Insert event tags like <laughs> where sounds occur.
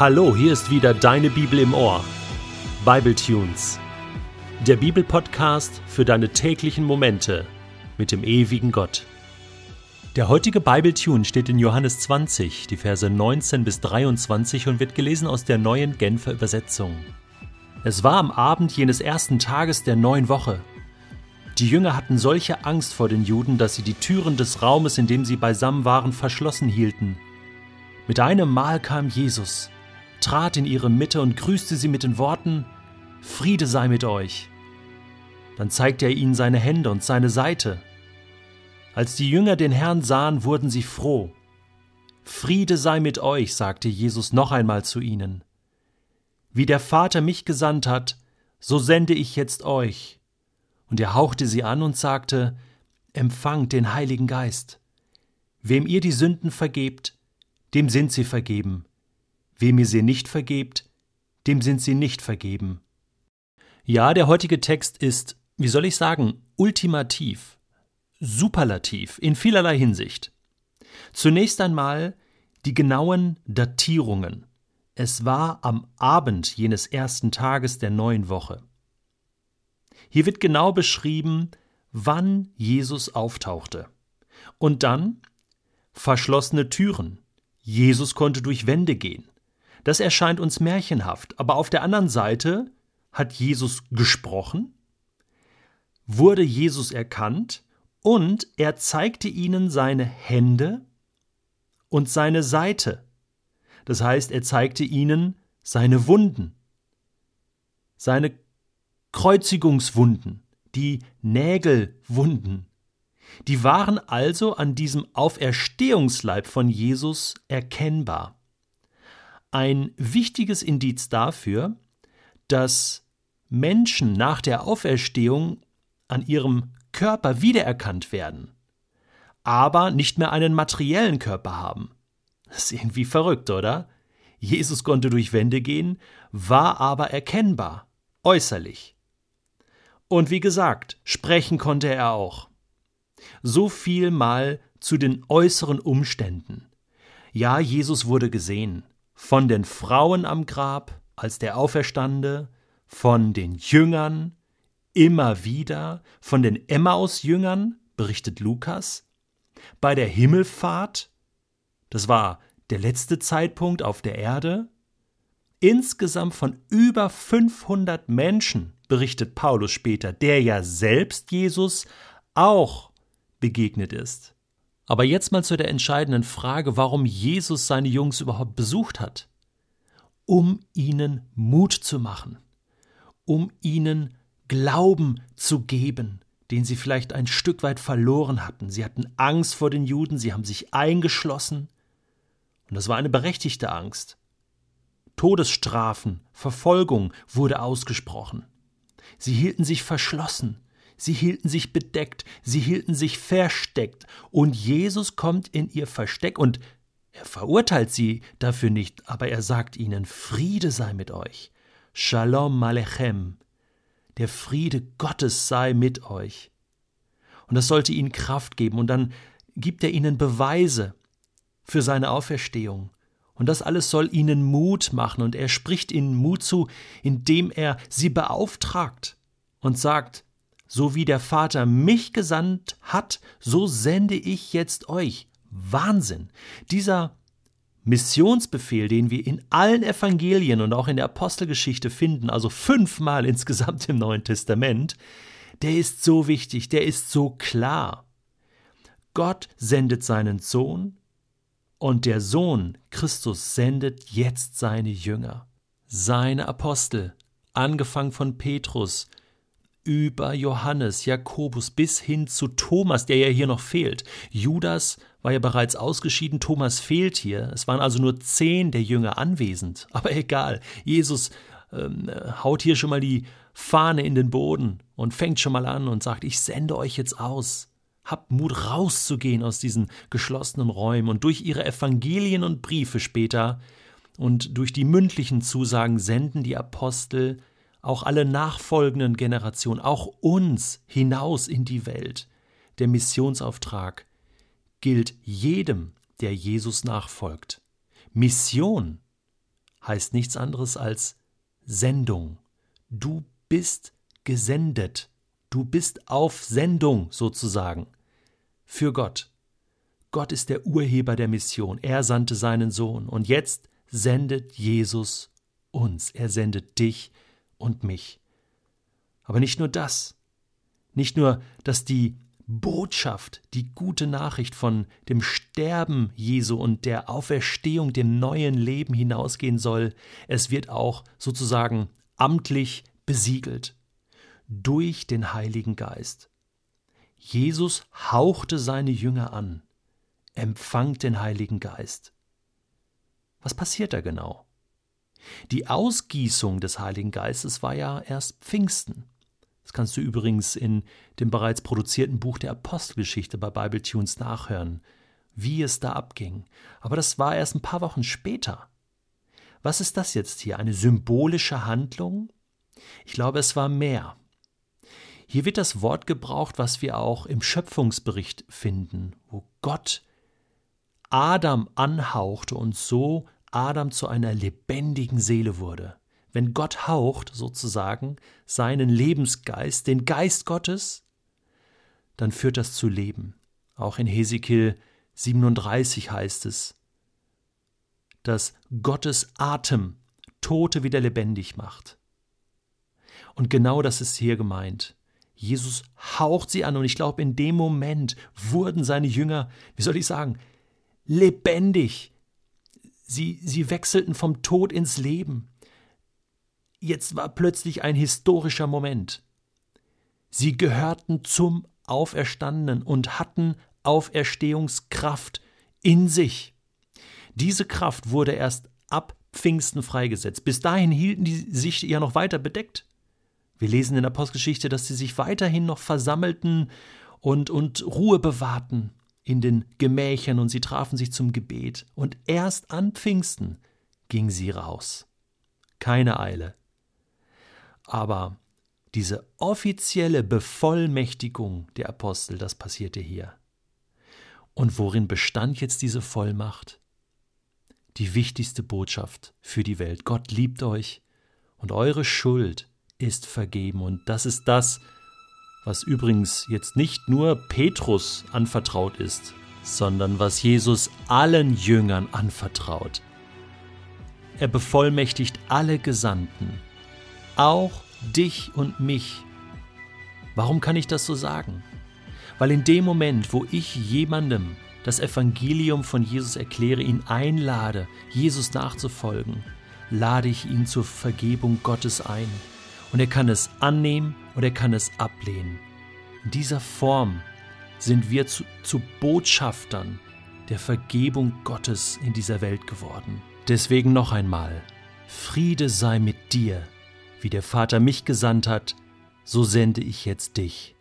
Hallo, hier ist wieder deine Bibel im Ohr. Bible Tunes. Der Bibelpodcast für deine täglichen Momente mit dem ewigen Gott. Der heutige Bible Tune steht in Johannes 20, die Verse 19 bis 23 und wird gelesen aus der neuen Genfer Übersetzung. Es war am Abend jenes ersten Tages der neuen Woche. Die Jünger hatten solche Angst vor den Juden, dass sie die Türen des Raumes, in dem sie beisammen waren, verschlossen hielten. Mit einem Mal kam Jesus, trat in ihre Mitte und grüßte sie mit den Worten Friede sei mit euch. Dann zeigte er ihnen seine Hände und seine Seite. Als die Jünger den Herrn sahen, wurden sie froh. Friede sei mit euch, sagte Jesus noch einmal zu ihnen. Wie der Vater mich gesandt hat, so sende ich jetzt euch. Und er hauchte sie an und sagte, Empfangt den Heiligen Geist. Wem ihr die Sünden vergebt, dem sind sie vergeben. Wem ihr sie nicht vergebt, dem sind sie nicht vergeben. Ja, der heutige Text ist, wie soll ich sagen, ultimativ, superlativ in vielerlei Hinsicht. Zunächst einmal die genauen Datierungen. Es war am Abend jenes ersten Tages der neuen Woche. Hier wird genau beschrieben, wann Jesus auftauchte. Und dann verschlossene Türen, Jesus konnte durch Wände gehen. Das erscheint uns märchenhaft, aber auf der anderen Seite hat Jesus gesprochen, wurde Jesus erkannt und er zeigte ihnen seine Hände und seine Seite. Das heißt, er zeigte ihnen seine Wunden, seine Kreuzigungswunden, die Nägelwunden, die waren also an diesem Auferstehungsleib von Jesus erkennbar. Ein wichtiges Indiz dafür, dass Menschen nach der Auferstehung an ihrem Körper wiedererkannt werden, aber nicht mehr einen materiellen Körper haben. Das ist irgendwie verrückt, oder? Jesus konnte durch Wände gehen, war aber erkennbar, äußerlich. Und wie gesagt, sprechen konnte er auch. So viel mal zu den äußeren Umständen. Ja, Jesus wurde gesehen von den Frauen am Grab, als der Auferstande, von den Jüngern, immer wieder, von den Emmaus-Jüngern, berichtet Lukas, bei der Himmelfahrt, das war der letzte Zeitpunkt auf der Erde, insgesamt von über 500 Menschen, berichtet Paulus später, der ja selbst Jesus auch begegnet ist. Aber jetzt mal zu der entscheidenden Frage, warum Jesus seine Jungs überhaupt besucht hat. Um ihnen Mut zu machen, um ihnen Glauben zu geben, den sie vielleicht ein Stück weit verloren hatten. Sie hatten Angst vor den Juden, sie haben sich eingeschlossen. Und das war eine berechtigte Angst. Todesstrafen, Verfolgung wurde ausgesprochen. Sie hielten sich verschlossen, sie hielten sich bedeckt, sie hielten sich versteckt, und Jesus kommt in ihr Versteck und er verurteilt sie dafür nicht, aber er sagt ihnen, Friede sei mit euch, Shalom Alechem, der Friede Gottes sei mit euch. Und das sollte ihnen Kraft geben, und dann gibt er ihnen Beweise für seine Auferstehung. Und das alles soll ihnen Mut machen, und er spricht ihnen Mut zu, indem er sie beauftragt und sagt, so wie der Vater mich gesandt hat, so sende ich jetzt euch. Wahnsinn. Dieser Missionsbefehl, den wir in allen Evangelien und auch in der Apostelgeschichte finden, also fünfmal <laughs> insgesamt im Neuen Testament, der ist so wichtig, der ist so klar. Gott sendet seinen Sohn und der Sohn Christus sendet jetzt seine Jünger, seine Apostel, angefangen von Petrus, über Johannes, Jakobus bis hin zu Thomas, der ja hier noch fehlt. Judas war ja bereits ausgeschieden, Thomas fehlt hier. Es waren also nur zehn der Jünger anwesend. <laughs> Aber egal, Jesus ähm, haut hier schon mal die Fahne in den Boden und fängt schon mal an und sagt, ich sende euch jetzt aus. Habt Mut rauszugehen aus diesen geschlossenen Räumen und durch ihre Evangelien und Briefe später und durch die mündlichen Zusagen senden die Apostel auch alle nachfolgenden Generationen, auch uns hinaus in die Welt. Der Missionsauftrag gilt jedem, der Jesus nachfolgt. Mission heißt nichts anderes als Sendung. Du bist gesendet. Du bist auf Sendung sozusagen für Gott. Gott ist der Urheber der Mission. Er sandte seinen Sohn. Und jetzt sendet Jesus uns. Er sendet dich und mich. Aber nicht nur das. Nicht nur, dass die Botschaft, die gute Nachricht von dem Sterben Jesu und der Auferstehung, dem neuen Leben hinausgehen soll, es wird auch sozusagen amtlich besiegelt durch den Heiligen Geist. Jesus hauchte seine Jünger an, empfangt den Heiligen Geist. Was passiert da genau? Die Ausgießung des Heiligen Geistes war ja erst Pfingsten. Das kannst du übrigens in dem bereits produzierten Buch der Apostelgeschichte bei Bibletunes nachhören, wie es da abging. Aber das war erst ein paar Wochen später. Was ist das jetzt hier? Eine symbolische Handlung? Ich glaube, es war mehr. Hier wird das Wort gebraucht, was wir auch im Schöpfungsbericht finden, wo Gott Adam anhauchte und so Adam zu einer lebendigen Seele wurde wenn Gott haucht sozusagen seinen Lebensgeist, den Geist Gottes, dann führt das zu Leben. Auch in Hesekiel 37 heißt es, dass Gottes Atem Tote wieder lebendig macht. Und genau das ist hier gemeint. Jesus haucht sie an und ich glaube, in dem Moment wurden seine Jünger, wie soll ich sagen, lebendig. Sie, sie wechselten vom Tod ins Leben. Jetzt war plötzlich ein historischer Moment. Sie gehörten zum Auferstandenen und hatten Auferstehungskraft in sich. Diese Kraft wurde erst ab Pfingsten freigesetzt. Bis dahin hielten die sich ja noch weiter bedeckt. Wir lesen in der Apostelgeschichte, dass sie sich weiterhin noch versammelten und, und Ruhe bewahrten in den Gemächern und sie trafen sich zum Gebet. Und erst an Pfingsten gingen sie raus. Keine Eile, aber diese offizielle Bevollmächtigung der Apostel, das passierte hier. Und worin bestand jetzt diese Vollmacht? Die wichtigste Botschaft für die Welt. Gott liebt euch und eure Schuld ist vergeben. Und das ist das, was übrigens jetzt nicht nur Petrus anvertraut ist, sondern was Jesus allen Jüngern anvertraut. Er bevollmächtigt alle Gesandten, auch dich und mich. Warum kann ich das so sagen? Weil in dem Moment, wo ich jemandem das Evangelium von Jesus erkläre, ihn einlade, Jesus nachzufolgen, lade ich ihn zur Vergebung Gottes ein. Und er kann es annehmen und er kann es ablehnen. In dieser Form sind wir zu, zu Botschaftern der Vergebung Gottes in dieser Welt geworden. Deswegen noch einmal, Friede sei mit dir wie der Vater mich gesandt hat, so sende ich jetzt dich.